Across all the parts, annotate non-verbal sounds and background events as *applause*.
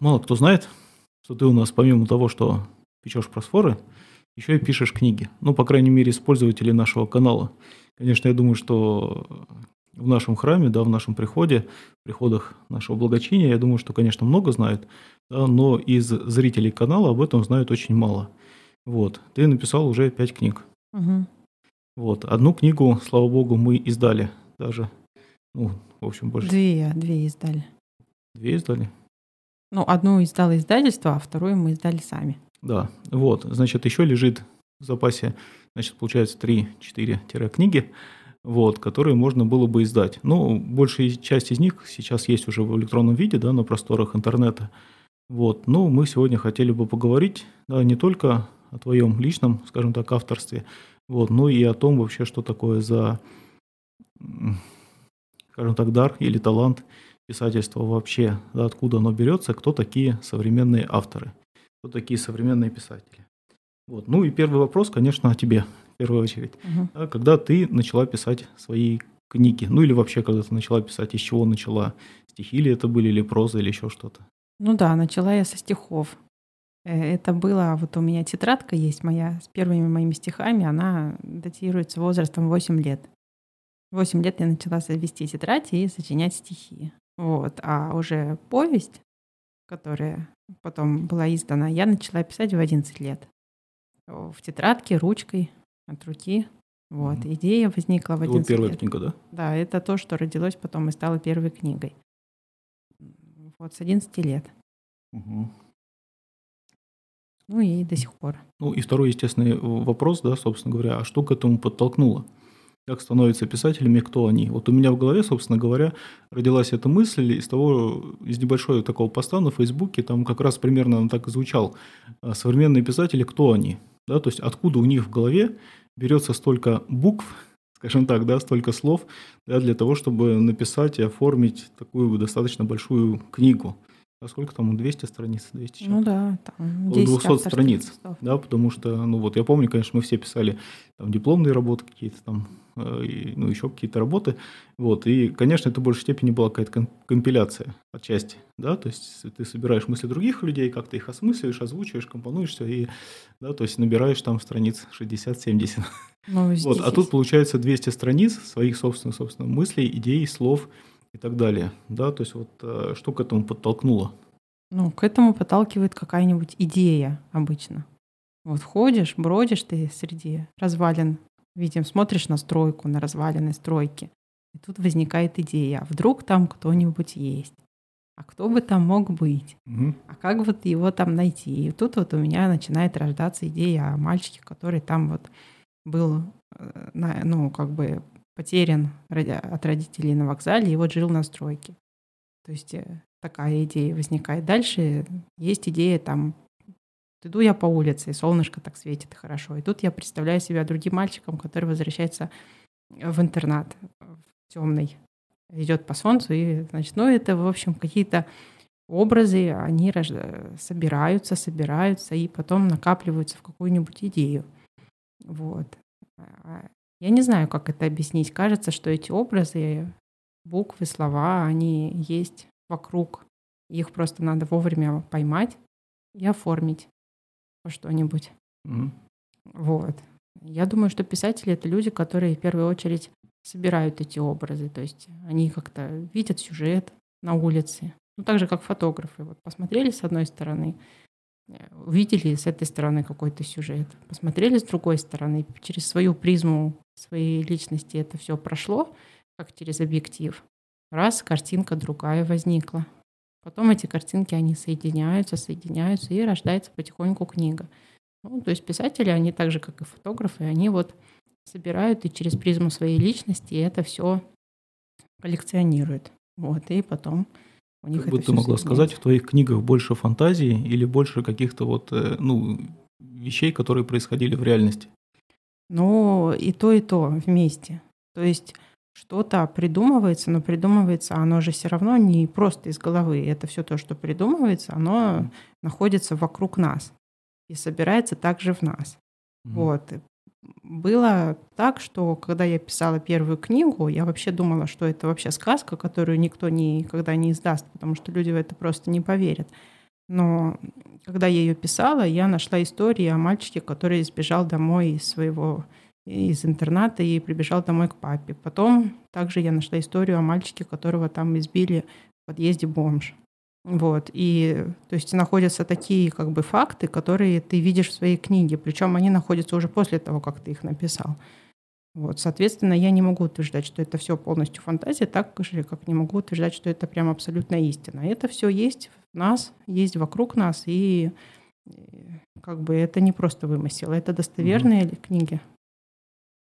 мало кто знает, что ты у нас помимо того, что печешь просфоры, еще и пишешь книги. Ну, по крайней мере, пользователей нашего канала. Конечно, я думаю, что в нашем храме, да, в нашем приходе, в приходах нашего благочиния, я думаю, что, конечно, много знают, да, но из зрителей канала об этом знают очень мало. Вот. Ты написал уже пять книг. Угу. Вот. Одну книгу, слава богу, мы издали даже. Ну, в общем, больше. Две, две издали. Две издали? Ну, одну издало издательство, а вторую мы издали сами. Да, вот, значит, еще лежит в запасе, значит, получается 3-4 книги, вот, которые можно было бы издать. Ну, большая часть из них сейчас есть уже в электронном виде, да, на просторах интернета. Вот, но мы сегодня хотели бы поговорить, да, не только о твоем личном, скажем так, авторстве, вот, но и о том вообще, что такое за, скажем так, дар или талант писательства вообще, да, откуда оно берется, кто такие современные авторы кто такие современные писатели. Вот. Ну и первый вопрос, конечно, о тебе в первую очередь. Угу. Когда ты начала писать свои книги, ну или вообще, когда ты начала писать, из чего начала? Стихи ли это были, или проза, или еще что-то? Ну да, начала я со стихов. Э, это было, вот у меня тетрадка есть моя с первыми моими стихами, она датируется возрастом 8 лет. 8 лет я начала вести тетрадь и сочинять стихи. Вот. А уже повесть, которая потом была издана, я начала писать в 11 лет. В тетрадке, ручкой, от руки. Вот. Mm-hmm. Идея возникла в 11 вот первая лет. книга, да? Да, это то, что родилось потом и стало первой книгой. Вот с 11 лет. Угу. Ну и до сих пор. Ну и второй естественный вопрос, да, собственно говоря, а что к этому подтолкнуло? Как становятся писателями, кто они. Вот у меня в голове, собственно говоря, родилась эта мысль из того, из небольшого такого поста на Фейсбуке, там как раз примерно он так и звучал. «А современные писатели, кто они? Да, то есть откуда у них в голове берется столько букв, *laughs* скажем так, да, столько слов да, для того, чтобы написать и оформить такую достаточно большую книгу. А сколько там, 200 страниц? 200 ну да, там 10 200 страниц, текстов. да, потому что, ну вот я помню, конечно, мы все писали там дипломные работы какие-то там, э, и, ну еще какие-то работы, вот, и, конечно, это в большей степени была какая-то компиляция отчасти, да, то есть ты собираешь мысли других людей, как-то их осмысливаешь, озвучиваешь, компонуешь все, и, да, то есть набираешь там страниц 60-70. Ну, вот, а тут получается 200 страниц своих собственных, собственно, мыслей, идей, слов, и так далее. Да, то есть вот э, что к этому подтолкнуло? Ну, к этому подталкивает какая-нибудь идея обычно. Вот ходишь, бродишь ты среди развалин, видим, смотришь на стройку, на развалины стройки, и тут возникает идея, а вдруг там кто-нибудь есть? А кто бы там мог быть? Угу. А как вот его там найти? И тут вот у меня начинает рождаться идея о мальчике, который там вот был, э, ну, как бы потерян от родителей на вокзале и вот жил на стройке. То есть э, такая идея возникает. Дальше есть идея там, иду я по улице, и солнышко так светит хорошо. И тут я представляю себя другим мальчиком, который возвращается в интернат, в темный, идет по солнцу, и, значит, ну, это, в общем, какие-то образы, они собираются, собираются, и потом накапливаются в какую-нибудь идею. Вот. Я не знаю, как это объяснить. Кажется, что эти образы, буквы, слова, они есть вокруг. Их просто надо вовремя поймать и оформить во что-нибудь. Mm-hmm. Вот. Я думаю, что писатели — это люди, которые в первую очередь собирают эти образы. То есть они как-то видят сюжет на улице. Ну, так же, как фотографы. Вот посмотрели с одной стороны, увидели с этой стороны какой-то сюжет, посмотрели с другой стороны, через свою призму своей личности это все прошло, как через объектив. Раз, картинка другая возникла. Потом эти картинки, они соединяются, соединяются, и рождается потихоньку книга. Ну, то есть писатели, они так же, как и фотографы, они вот собирают и через призму своей личности это все коллекционируют. Вот, и потом у них как бы ты могла сказать, в твоих книгах больше фантазии или больше каких-то вот, э, ну, вещей, которые происходили в реальности? Ну, и то, и то вместе. То есть что-то придумывается, но придумывается оно же все равно не просто из головы. Это все то, что придумывается, оно находится вокруг нас и собирается также в нас. Mm. Вот было так, что когда я писала первую книгу, я вообще думала, что это вообще сказка, которую никто никогда не издаст, потому что люди в это просто не поверят. Но когда я ее писала, я нашла историю о мальчике, который сбежал домой из своего из интерната и прибежал домой к папе. Потом также я нашла историю о мальчике, которого там избили в подъезде бомж. Вот. И то есть находятся такие как бы факты, которые ты видишь в своей книге, причем они находятся уже после того, как ты их написал. Вот, соответственно, я не могу утверждать, что это все полностью фантазия, так же, как не могу утверждать, что это прям абсолютно истина. Это все есть в нас, есть вокруг нас, и как бы это не просто вымысел, это достоверные mm-hmm. книги.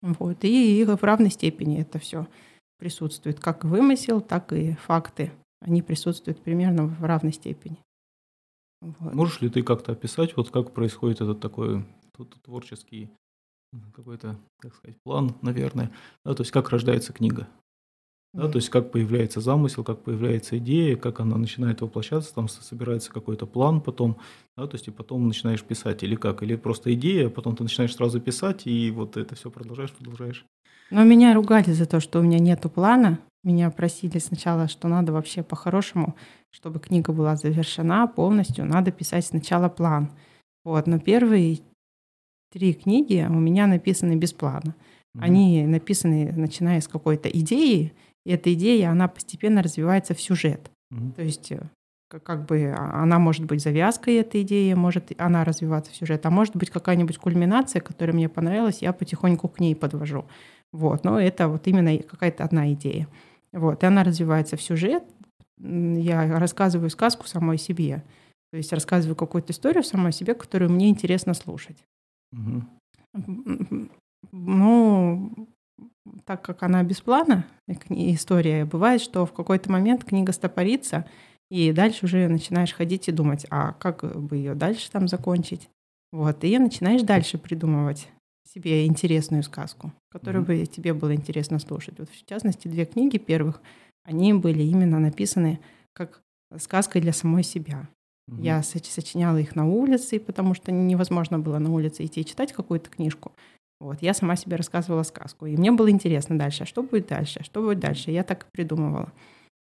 Вот, и, и в равной степени это все присутствует, как вымысел, так и факты. Они присутствуют примерно в равной степени. Вот. Можешь ли ты как-то описать, вот как происходит этот такой творческий какой-то, как сказать, план, наверное, да, то есть как рождается книга, да, то есть как появляется замысел, как появляется идея, как она начинает воплощаться, там собирается какой-то план потом, да, то есть и потом начинаешь писать, или как, или просто идея, а потом ты начинаешь сразу писать, и вот это все продолжаешь, продолжаешь. Но меня ругали за то, что у меня нету плана, меня просили сначала, что надо вообще по-хорошему, чтобы книга была завершена полностью, надо писать сначала план. Вот, но первые три книги у меня написаны без плана. Mm-hmm. Они написаны, начиная с какой-то идеи, и эта идея, она постепенно развивается в сюжет. Mm-hmm. То есть э, как, как бы а, она может быть завязкой этой идеи, может она развиваться в сюжет, а может быть какая-нибудь кульминация, которая мне понравилась, я потихоньку к ней подвожу. Вот, но это вот именно какая-то одна идея. Вот, и она развивается в сюжет. Я рассказываю сказку самой себе. То есть рассказываю какую-то историю самой себе, которую мне интересно слушать. Угу. Ну, так как она без плана, история, бывает, что в какой-то момент книга стопорится, и дальше уже начинаешь ходить и думать, а как бы ее дальше там закончить. Вот, и начинаешь дальше придумывать себе интересную сказку, которую mm-hmm. бы тебе было интересно слушать. Вот в частности, две книги первых, они были именно написаны как сказка для самой себя. Угу. Я сочиняла их на улице, потому что невозможно было на улице идти читать какую-то книжку. Вот, я сама себе рассказывала сказку. И мне было интересно дальше, а что будет дальше, а что будет дальше. Я так и придумывала.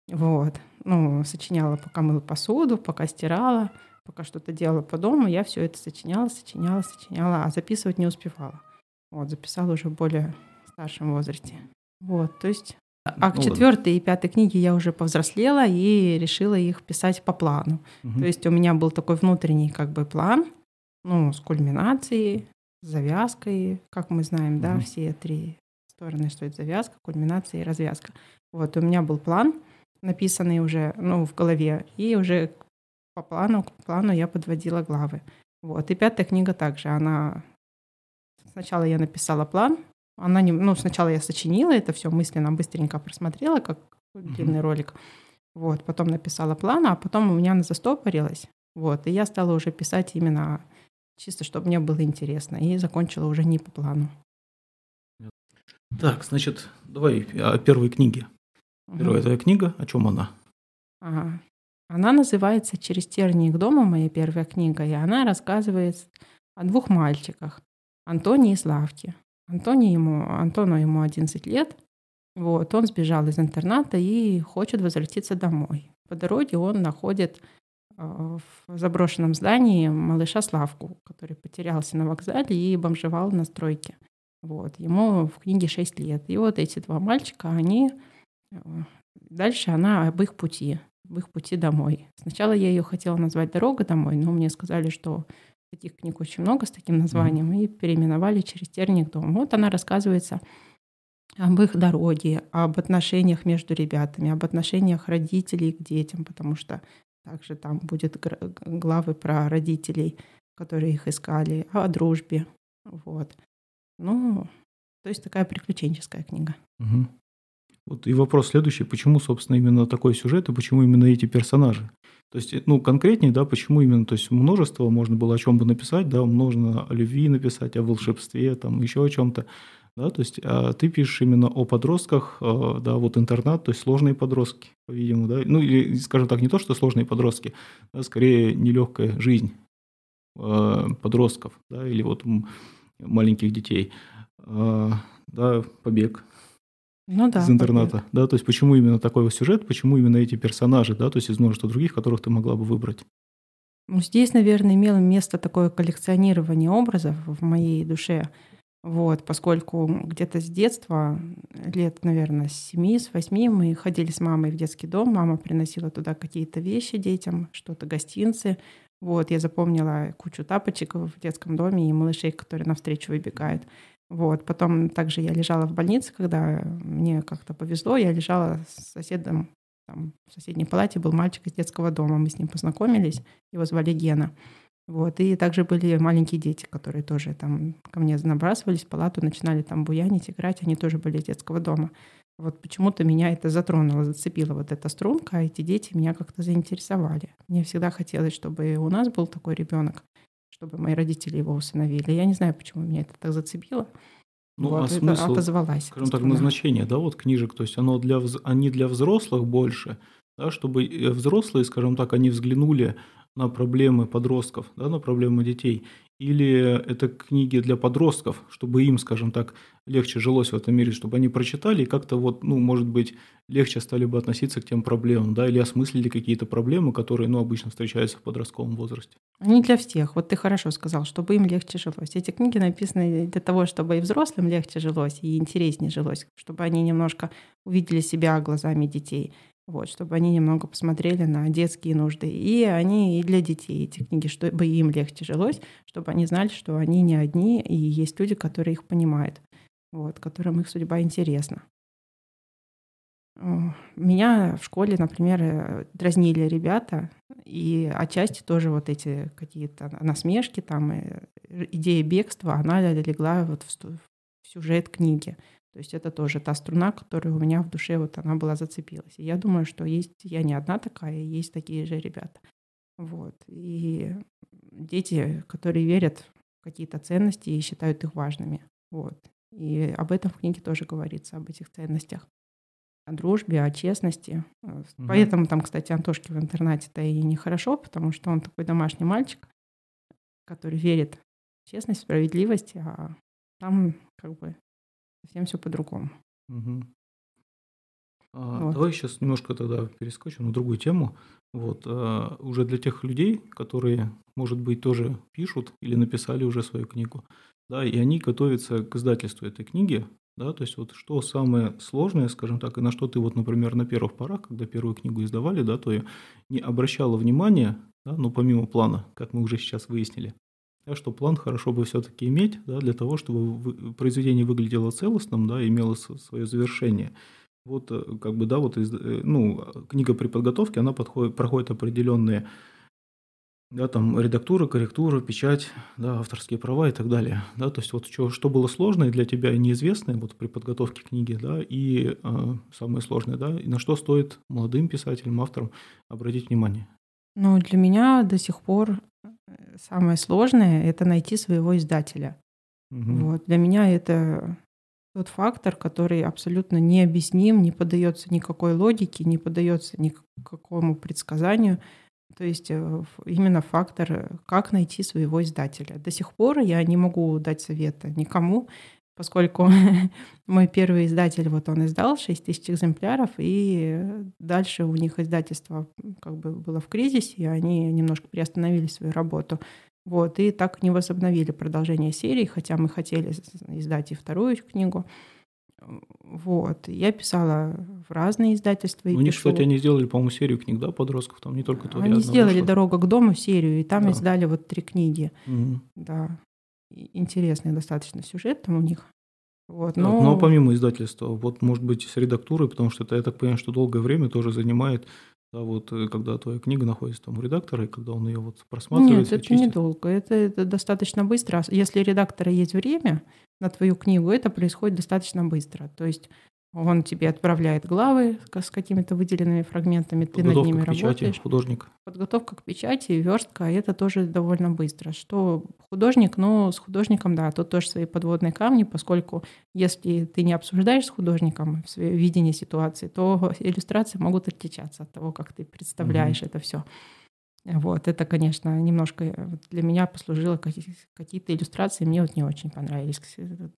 Вот. Ну, сочиняла, пока мыла посуду, пока стирала, пока что-то делала по дому. Я все это сочиняла, сочиняла, сочиняла, а записывать не успевала. Вот, записала уже в более старшем возрасте. Вот, то есть а к ну, четвертой и пятой книге я уже повзрослела и решила их писать по плану. Угу. То есть у меня был такой внутренний как бы план, ну, с кульминацией, с завязкой, как мы знаем, угу. да, все три стороны, что это завязка, кульминация и развязка. Вот у меня был план, написанный уже, ну, в голове, и уже по плану, к плану я подводила главы. Вот. И пятая книга также, она... Сначала я написала план, она не, ну, сначала я сочинила это все мысленно, быстренько просмотрела, как длинный mm-hmm. ролик. Вот, потом написала план, а потом у меня она застопорилась. Вот, и я стала уже писать именно чисто, чтобы мне было интересно. И закончила уже не по плану. Так, значит, давай о первой книге. Первая угу. твоя книга, о чем она? Ага. Она называется «Через тернии к дому», моя первая книга, и она рассказывает о двух мальчиках, Антоне и Славке. Антоне ему, Антону ему 11 лет. Вот, он сбежал из интерната и хочет возвратиться домой. По дороге он находит э, в заброшенном здании малыша Славку, который потерялся на вокзале и бомжевал на стройке. Вот. Ему в книге 6 лет. И вот эти два мальчика, они... Э, дальше она об их пути, об их пути домой. Сначала я ее хотела назвать «Дорога домой», но мне сказали, что Таких книг очень много с таким названием, mm-hmm. и переименовали через терник дом. Вот она рассказывается об их дороге, об отношениях между ребятами, об отношениях родителей к детям, потому что также там будет главы про родителей, которые их искали, о дружбе. Вот. Ну, то есть такая приключенческая книга. Угу. Вот и вопрос следующий. Почему, собственно, именно такой сюжет и почему именно эти персонажи? То есть, ну, конкретнее, да, почему именно, то есть множество можно было о чем бы написать, да, можно о любви написать, о волшебстве, там, еще о чем-то, да, то есть а ты пишешь именно о подростках, а, да, вот интернат, то есть сложные подростки, по-видимому, да, ну, или, скажем так, не то, что сложные подростки, а скорее нелегкая жизнь а, подростков, да, или вот маленьких детей, а, да, побег, ну, да, из интерната, да, то есть почему именно такой сюжет, почему именно эти персонажи, да, то есть из множества других, которых ты могла бы выбрать? Ну, здесь, наверное, имело место такое коллекционирование образов в моей душе. Вот, поскольку где-то с детства, лет, наверное, с 7, с 8 мы ходили с мамой в детский дом. Мама приносила туда какие-то вещи детям, что-то гостинцы. Вот, я запомнила кучу тапочек в детском доме и малышей, которые навстречу выбегают. Вот, потом также я лежала в больнице, когда мне как-то повезло, я лежала с соседом, там, в соседней палате был мальчик из детского дома, мы с ним познакомились, его звали Гена. Вот, и также были маленькие дети, которые тоже там ко мне набрасывались в палату, начинали там буянить, играть, они тоже были из детского дома. Вот почему-то меня это затронуло, зацепила вот эта струнка, а эти дети меня как-то заинтересовали. Мне всегда хотелось, чтобы у нас был такой ребенок, чтобы мои родители его усыновили. Я не знаю, почему меня это так зацепило. Ну, вот, а смысл, отозвалась. Скажем так, назначение, да, вот книжек, то есть оно для, они для взрослых больше, да, чтобы э, взрослые, скажем так, они взглянули на проблемы подростков, да, на проблемы детей, или это книги для подростков, чтобы им, скажем так, легче жилось в этом мире, чтобы они прочитали и как-то вот, ну, может быть, легче стали бы относиться к тем проблемам, да, или осмыслили какие-то проблемы, которые, ну, обычно встречаются в подростковом возрасте. Не для всех. Вот ты хорошо сказал, чтобы им легче жилось. Эти книги написаны для того, чтобы и взрослым легче жилось, и интереснее жилось, чтобы они немножко увидели себя глазами детей вот, чтобы они немного посмотрели на детские нужды. И они и для детей эти книги, чтобы им легче жилось, чтобы они знали, что они не одни, и есть люди, которые их понимают, вот, которым их судьба интересна. Меня в школе, например, э, дразнили ребята, и отчасти тоже вот эти какие-то насмешки, там, э, идея бегства, она легла вот в сюжет книги. То есть это тоже та струна, которая у меня в душе вот она была зацепилась. И я думаю, что есть я не одна такая, есть такие же ребята. Вот. И дети, которые верят в какие-то ценности и считают их важными. Вот. И об этом в книге тоже говорится, об этих ценностях. О дружбе, о честности. Угу. Поэтому там, кстати, Антошке в интернате-то и нехорошо, потому что он такой домашний мальчик, который верит в честность, справедливость, а там как бы совсем все по-другому. Угу. А, вот. Давай сейчас немножко тогда перескочим на другую тему. Вот, а, уже для тех людей, которые, может быть, тоже пишут или написали уже свою книгу, да, и они готовятся к издательству этой книги, да, то есть вот что самое сложное, скажем так, и на что ты вот, например, на первых порах, когда первую книгу издавали, да, то я не обращала внимания, да, ну, помимо плана, как мы уже сейчас выяснили, да, что план хорошо бы все-таки иметь, да, для того, чтобы произведение выглядело целостным, да, имело свое завершение. Вот, э, как бы, да, вот, из, э, ну, книга при подготовке, она подходит, проходит определенные, да, там, редактура, корректура, печать, да, авторские права и так далее, да, то есть вот что, что было сложное для тебя и неизвестное вот при подготовке книги, да, и э, самое сложное, да, и на что стоит молодым писателям, авторам обратить внимание? Ну, для меня до сих пор самое сложное это найти своего издателя. Угу. Вот. Для меня это тот фактор, который абсолютно необъясним, не поддается никакой логике, не поддается никакому предсказанию. То есть э, именно фактор, как найти своего издателя. До сих пор я не могу дать совета никому, поскольку *laughs* мой первый издатель, вот он издал 6 тысяч экземпляров, и дальше у них издательство как бы было в кризисе, и они немножко приостановили свою работу. Вот, и так не возобновили продолжение серии, хотя мы хотели издать и вторую книгу. Вот. Я писала в разные издательства. У них, пишу. кстати, они сделали, по-моему, серию книг, да, подростков, там не только твоя. Они сделали вышла. «Дорога к дому» серию, и там да. издали вот три книги. Угу. Да интересный достаточно сюжет там у них. Вот, но... но помимо издательства, вот может быть с редактурой, потому что это, я так понимаю, что долгое время тоже занимает, да, вот э, когда твоя книга находится там у редактора, и когда он ее вот просматривает. Нет, это чистит. недолго, это, это достаточно быстро. Если у редактора есть время на твою книгу, это происходит достаточно быстро. То есть он тебе отправляет главы с какими-то выделенными фрагментами, ты над ними к печати, работаешь. художник. Подготовка к печати, верстка, это тоже довольно быстро. Что художник, но с художником, да, тут тоже свои подводные камни, поскольку если ты не обсуждаешь с художником свое видение ситуации, то иллюстрации могут отличаться от того, как ты представляешь угу. это все. Вот, это, конечно, немножко для меня послужило какие-то иллюстрации, мне вот не очень понравились.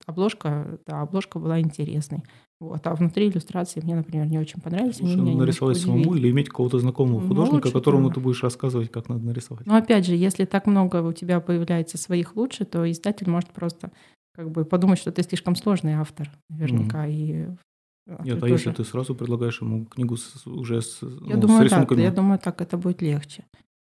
Обложка, да, обложка была интересной. Вот. А внутри иллюстрации мне, например, не очень понравились. Лучше нарисовать самому или иметь какого-то знакомого ну, художника, лучше, которому да. ты будешь рассказывать, как надо нарисовать. Но опять же, если так много у тебя появляется своих лучше, то издатель может просто как бы подумать, что ты слишком сложный автор, наверняка, mm. и нет, а тоже... если ты сразу предлагаешь ему книгу с, уже с, я ну, думаю, с рисунками? Так, я думаю, так это будет легче.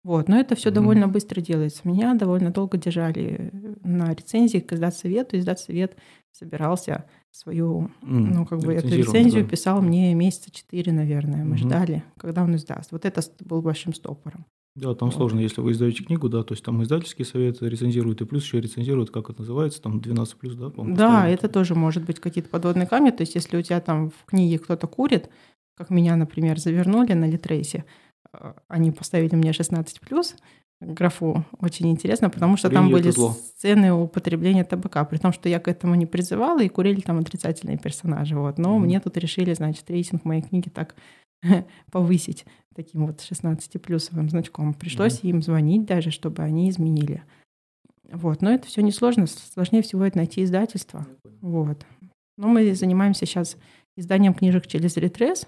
Вот, но это все mm-hmm. довольно быстро делается. Меня довольно долго держали на рецензии к издат-совету. Издат-совет собирался свою, mm, ну, как бы эту рецензию да. писал мне месяца четыре, наверное. Мы mm-hmm. ждали, когда он издаст. Вот это был большим стопором. Да, там вот. сложно, если вы издаете книгу, да, то есть там издательский совет рецензирует, и плюс еще рецензирует, как это называется, там 12 плюс, да, по-моему. Да, это тоже может быть какие-то подводные камни. То есть, если у тебя там в книге кто-то курит, как меня, например, завернули на Литрейсе, э, они поставили мне 16 плюс, графу очень интересно, потому что курили там были сцены употребления табака, при том, что я к этому не призывала, и курили там отрицательные персонажи. Вот. Но mm-hmm. мне тут решили, значит, рейтинг моей книги так *laughs* повысить таким вот 16-плюсовым значком. Пришлось mm-hmm. им звонить даже, чтобы они изменили. Вот. Но это все несложно. Сложнее всего это найти издательство. Вот. Но мы занимаемся сейчас изданием книжек через ретрес.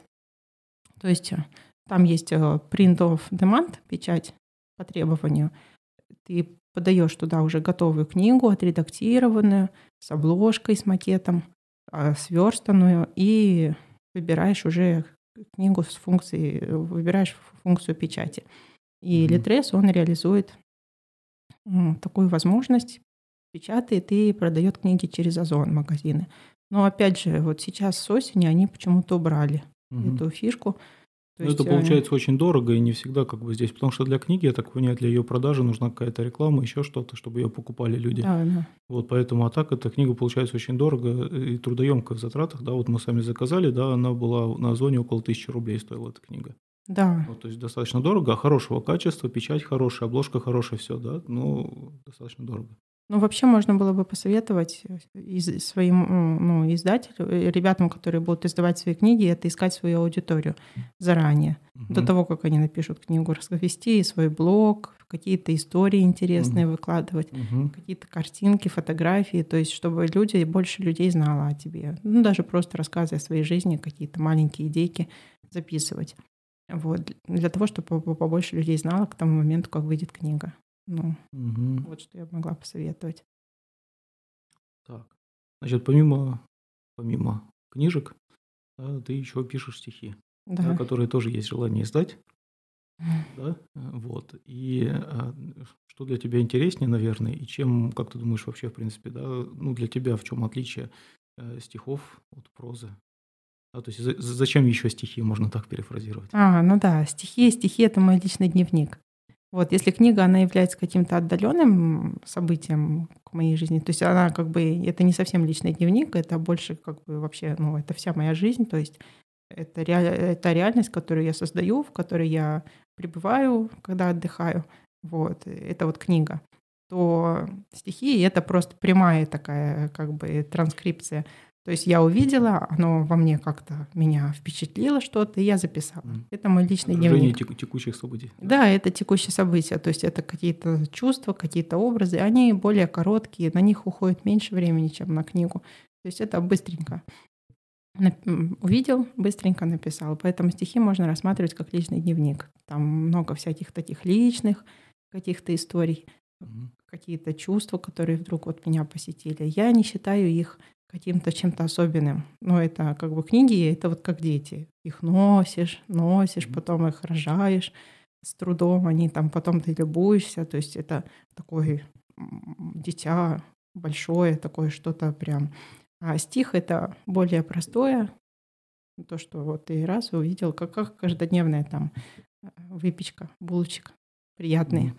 То есть э, там есть э, print of demand, печать по требованию. Ты подаешь туда уже готовую книгу, отредактированную, с обложкой, с макетом, э, сверстанную, и выбираешь уже книгу с функцией, выбираешь функцию печати. И mm-hmm. Litres, он реализует такую возможность, печатает и продает книги через Озон магазины. Но опять же, вот сейчас с осени они почему-то убрали mm-hmm. эту фишку. То Но это э, получается очень дорого и не всегда как бы здесь, потому что для книги, я так понимаю, для ее продажи нужна какая-то реклама, еще что-то, чтобы ее покупали люди. Да, да. Вот поэтому, а так эта книга получается очень дорого и трудоемкая в затратах. Да, вот мы сами заказали, да, она была на зоне около тысячи рублей стоила эта книга. Да. Вот, то есть достаточно дорого, а хорошего качества, печать хорошая, обложка хорошая, все, да, но достаточно дорого. Ну, вообще можно было бы посоветовать из, своим ну, издателю, э, ребятам, которые будут издавать свои книги, это искать свою аудиторию заранее, угу. до того, как они напишут книгу, вести свой блог, какие-то истории интересные угу. выкладывать, угу. какие-то картинки, фотографии, то есть чтобы люди, больше людей знало о тебе. Ну, даже просто рассказы о своей жизни, какие-то маленькие идейки записывать. Вот, для того, чтобы побольше людей знало к тому моменту, как выйдет книга. Ну, угу. вот что я могла посоветовать. Так. Значит, помимо, помимо книжек, да, ты еще пишешь стихи, да. Да, которые тоже есть желание издать. *laughs* Да, вот. И а, что для тебя интереснее, наверное, и чем, как ты думаешь, вообще, в принципе, да, ну, для тебя в чем отличие э, стихов от прозы? А, то есть за, зачем еще стихи, можно так перефразировать? А, ну да, стихи, стихи — это мой личный дневник. Вот, если книга, она является каким-то отдаленным событием к моей жизни, то есть она как бы, это не совсем личный дневник, это больше как бы вообще, ну, это вся моя жизнь, то есть это, реаль, это реальность, которую я создаю, в которой я пребываю, когда отдыхаю. Вот, это вот книга то стихи — это просто прямая такая как бы транскрипция то есть я увидела, оно во мне как-то меня впечатлило что-то, и я записала. Mm. Это мой личный Отражение дневник. текущих событий. Да, это текущие события. То есть это какие-то чувства, какие-то образы. Они более короткие, на них уходит меньше времени, чем на книгу. То есть это быстренько. Увидел, быстренько написал. Поэтому стихи можно рассматривать как личный дневник. Там много всяких таких личных каких-то историй, mm какие-то чувства, которые вдруг вот меня посетили. Я не считаю их каким-то чем-то особенным. Но это как бы книги, это вот как дети. Их носишь, носишь, потом их рожаешь с трудом, они там потом ты любуешься. То есть это такое дитя большое, такое что-то прям. А стих это более простое, то, что вот ты раз увидел, как, как каждодневная там э, выпечка, булочек приятные. Mm.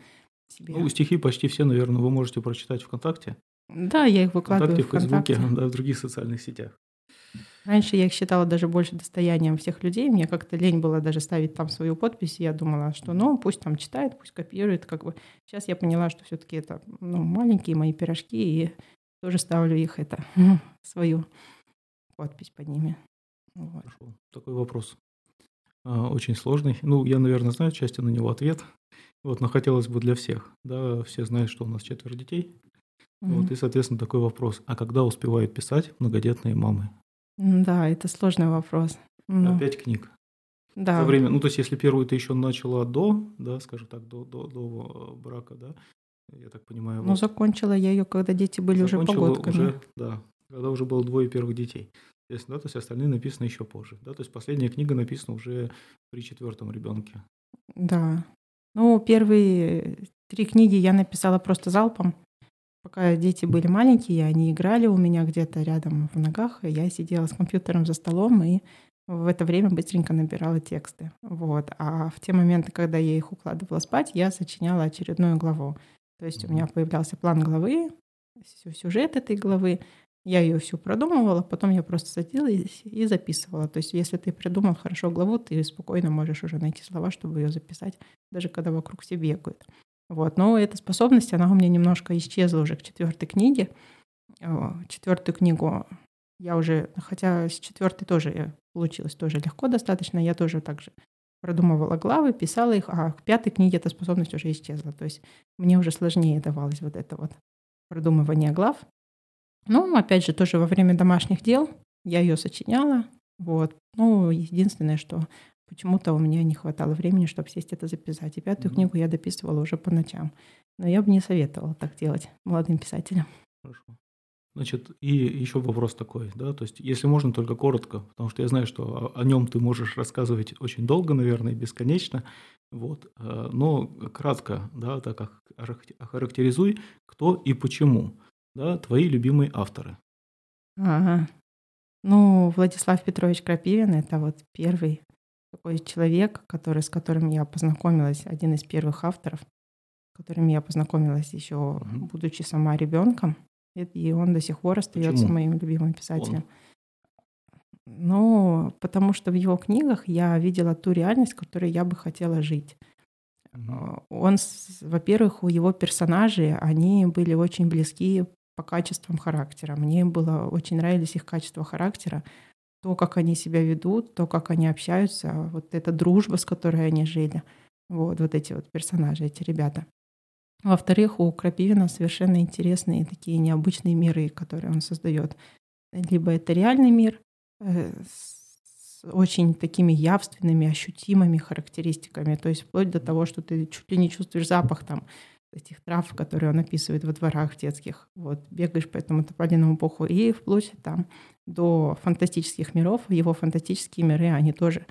Себе. Ну, стихи почти все, наверное, вы можете прочитать ВКонтакте. Да, я их выкладываю ВКонтакте, в Фейсбуке, *laughs* да, в других социальных сетях. Раньше я их считала даже больше достоянием всех людей. Мне как-то лень было даже ставить там свою подпись. И я думала, что ну пусть там читает, пусть копирует. Как бы. Сейчас я поняла, что все-таки это ну, маленькие мои пирожки, и тоже ставлю их это *laughs* свою подпись под ними. Вот. Хорошо. Такой вопрос. А, очень сложный. Ну, я, наверное, знаю части на него ответ. Вот, но хотелось бы для всех. Да, все знают, что у нас четверо детей. Mm-hmm. Вот, и, соответственно, такой вопрос. А когда успевают писать многодетные мамы? Да, это сложный вопрос. Ну, Пять книг. Да. За время, ну, то есть, если первую ты еще начала до, да, скажем так, до, до, до брака, да, я так понимаю. Ну, вот. закончила я ее, когда дети были уже погодками. Уже, да, когда уже было двое первых детей. Естественно, да, то есть остальные написаны еще позже. Да, то есть последняя книга написана уже при четвертом ребенке. Да. Ну, первые три книги я написала просто залпом. Пока дети были маленькие, они играли у меня где-то рядом в ногах, я сидела с компьютером за столом и в это время быстренько набирала тексты. Вот. А в те моменты, когда я их укладывала спать, я сочиняла очередную главу. То есть у меня появлялся план главы, сюжет этой главы. Я ее всю продумывала, потом я просто садилась и записывала. То есть если ты придумал хорошо главу, ты спокойно можешь уже найти слова, чтобы ее записать, даже когда вокруг все бегают. Вот. Но эта способность, она у меня немножко исчезла уже к четвертой книге. Четвертую книгу я уже, хотя с четвертой тоже получилось тоже легко достаточно, я тоже так же продумывала главы, писала их, а к пятой книге эта способность уже исчезла. То есть мне уже сложнее давалось вот это вот продумывание глав. Ну, опять же, тоже во время домашних дел я ее сочиняла. Вот. Ну, единственное, что Почему-то у меня не хватало времени, чтобы сесть это записать. И пятую mm-hmm. книгу я дописывала уже по ночам. Но я бы не советовала так делать молодым писателям. Хорошо. Значит, и еще вопрос такой, да, то есть, если можно, только коротко, потому что я знаю, что о, о нем ты можешь рассказывать очень долго, наверное, бесконечно, вот, э, но кратко, да, так как охарактеризуй, кто и почему, да, твои любимые авторы. Ага. Ну, Владислав Петрович Крапивин – это вот первый такой человек, который, с которым я познакомилась, один из первых авторов, с которым я познакомилась еще, угу. будучи сама ребенком. И он до сих пор остается Почему? моим любимым писателем. Он? Ну, потому что в его книгах я видела ту реальность, в которой я бы хотела жить. Угу. Он, во-первых, у его персонажей, они были очень близки по качествам характера. Мне было очень нравились их качества характера то, как они себя ведут, то, как они общаются, вот эта дружба, с которой они жили. Вот, вот эти вот персонажи, эти ребята. Во-вторых, у Крапивина совершенно интересные такие необычные миры, которые он создает. Либо это реальный мир э, с очень такими явственными, ощутимыми характеристиками, то есть вплоть до того, что ты чуть ли не чувствуешь запах там этих трав, которые он описывает во дворах детских. Вот, бегаешь по этому тополиному пуху. И вплоть там до фантастических миров. Его фантастические миры, они тоже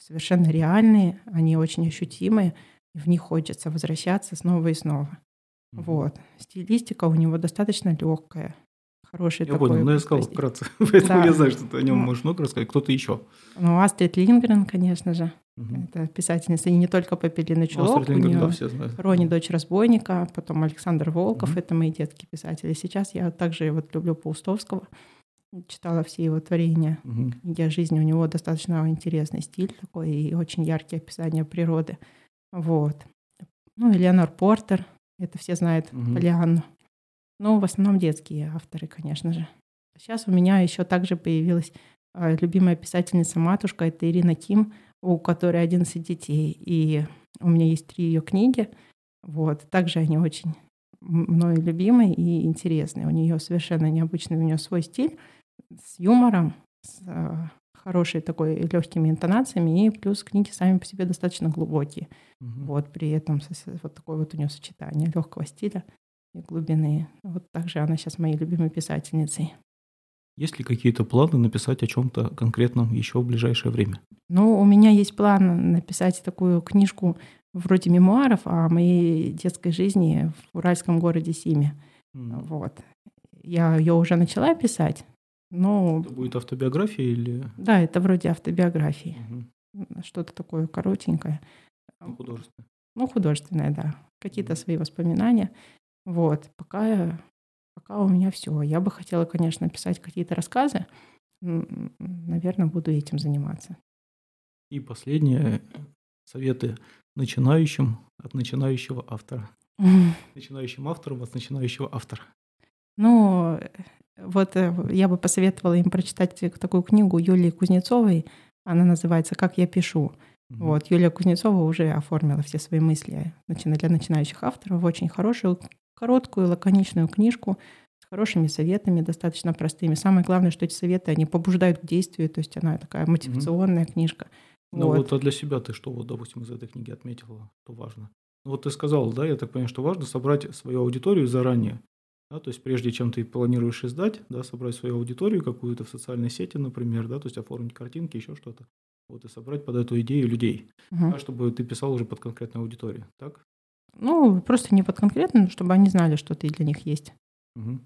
совершенно реальные, они очень ощутимые. И в них хочется возвращаться снова и снова. Mm-hmm. Вот. Стилистика у него достаточно легкая хороший я такой. понял, но я сказал вкратце, *laughs* поэтому да. я знаю, что ты о нем ну, можешь много рассказать. Кто-то еще? Ну, Астрид Лингрен, конечно же. Угу. Это писательница, и не только «Папелиный чулок». Астрид Лингрен, да, все знают. Рони, дочь разбойника, потом Александр Волков, угу. это мои детские писатели. Сейчас я также вот люблю Паустовского, читала все его творения. Угу. О жизни у него достаточно интересный стиль такой и очень яркие описания природы. Вот. Ну, и Леонор Портер, это все знают, угу. Полианну. Ну, в основном детские авторы, конечно же. Сейчас у меня еще также появилась а, любимая писательница матушка, это Ирина Ким, у которой 11 детей. И у меня есть три ее книги. Вот. Также они очень мной любимые и интересные. У нее совершенно необычный, у нее свой стиль с юмором, с э, хорошей такой легкими интонациями, и плюс книги сами по себе достаточно глубокие. Угу. Вот при этом вот такое вот у нее сочетание легкого стиля и глубины. Вот также она сейчас моей любимой писательницей. Есть ли какие-то планы написать о чем-то конкретном еще в ближайшее время? Ну, у меня есть план написать такую книжку вроде мемуаров о моей детской жизни в уральском городе Симе. Mm. Вот. Я ее уже начала писать, но... Это будет автобиография или... Да, это вроде автобиографии. Mm-hmm. Что-то такое коротенькое. Ну, художественное. Ну, художественное, да. Какие-то mm-hmm. свои воспоминания. Вот, пока, пока у меня все. Я бы хотела, конечно, писать какие-то рассказы. Наверное, буду этим заниматься. И последнее советы начинающим от начинающего автора. *laughs* Начинающим автором от начинающего автора. Ну, вот э, я бы посоветовала им прочитать такую книгу Юлии Кузнецовой. Она называется «Как я пишу». Угу. Вот, Юлия Кузнецова уже оформила все свои мысли для начинающих авторов. Очень хорошую короткую, лаконичную книжку с хорошими советами, достаточно простыми. Самое главное, что эти советы, они побуждают к действию, то есть она такая мотивационная mm-hmm. книжка. Ну вот. вот, а для себя ты что, вот, допустим, из этой книги отметила, что важно? Ну вот ты сказал, да, я так понимаю, что важно собрать свою аудиторию заранее. Да, то есть прежде чем ты планируешь издать, да, собрать свою аудиторию какую-то в социальной сети, например, да, то есть оформить картинки, еще что-то, вот и собрать под эту идею людей, угу. да, чтобы ты писал уже под конкретную аудиторию, так? Ну, просто не под конкретную, чтобы они знали, что ты для них есть. Угу.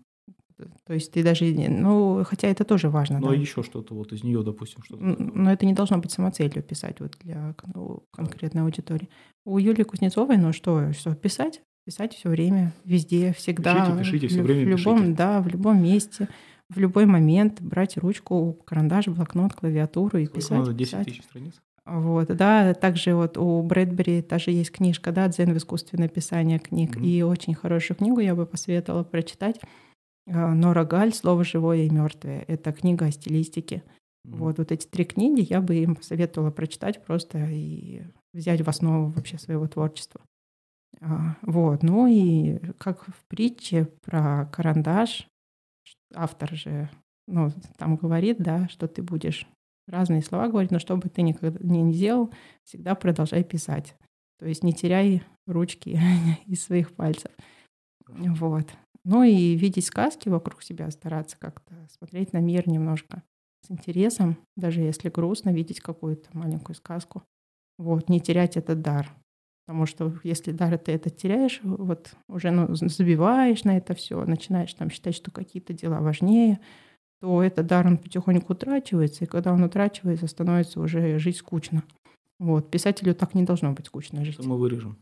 То есть ты даже, ну, хотя это тоже важно. Ну, да. а еще что-то вот из нее, допустим, что-то. Но это не должно быть самоцелью писать вот для конкретной аудитории. У Юлии Кузнецовой, ну что, что писать? Писать все время, везде, всегда. Пишите, пишите, все время в любом, пишите. Да, в любом месте, в любой момент брать ручку, карандаш, блокнот, клавиатуру и Сколько писать. надо, 10 писать. тысяч страниц? Вот, да, также вот у Брэдбери тоже есть книжка, да, «Дзен в искусстве написания книг», mm-hmm. и очень хорошую книгу я бы посоветовала прочитать. А, Нора Галь «Слово живое и мертвое». Это книга о стилистике. Mm-hmm. Вот, вот эти три книги я бы им посоветовала прочитать просто и взять в основу вообще своего творчества. А, вот, ну и как в притче про карандаш, автор же, ну, там говорит, да, что ты будешь разные слова говорить, но что бы ты никогда не делал, всегда продолжай писать. То есть не теряй ручки *laughs* из своих пальцев. Вот. Ну и видеть сказки вокруг себя, стараться как-то смотреть на мир немножко с интересом, даже если грустно, видеть какую-то маленькую сказку. Вот, не терять этот дар. Потому что если дар ты это теряешь, вот уже ну, забиваешь на это все, начинаешь там считать, что какие-то дела важнее, то этот дар, он потихоньку утрачивается, и когда он утрачивается, становится уже жить скучно. Вот. Писателю так не должно быть скучно жить. Это мы вырежем.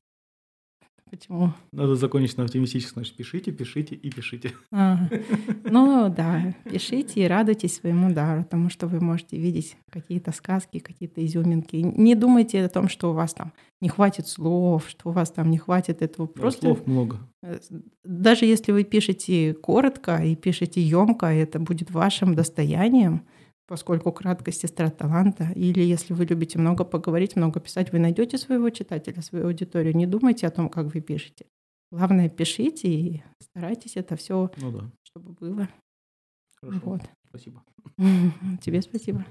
Почему? Надо закончить на оптимистически, значит, пишите, пишите и пишите. А, ну да, пишите и радуйтесь своему дару, потому что вы можете видеть какие-то сказки, какие-то изюминки. Не думайте о том, что у вас там не хватит слов, что у вас там не хватит этого. Да, Просто слов много. Э, даже если вы пишете коротко и пишете емко, это будет вашим достоянием – поскольку краткость сестра таланта. Или если вы любите много поговорить, много писать, вы найдете своего читателя, свою аудиторию. Не думайте о том, как вы пишете. Главное, пишите и старайтесь это все, ну да. чтобы было. Хорошо. Вот. Спасибо. *laughs* Тебе спасибо.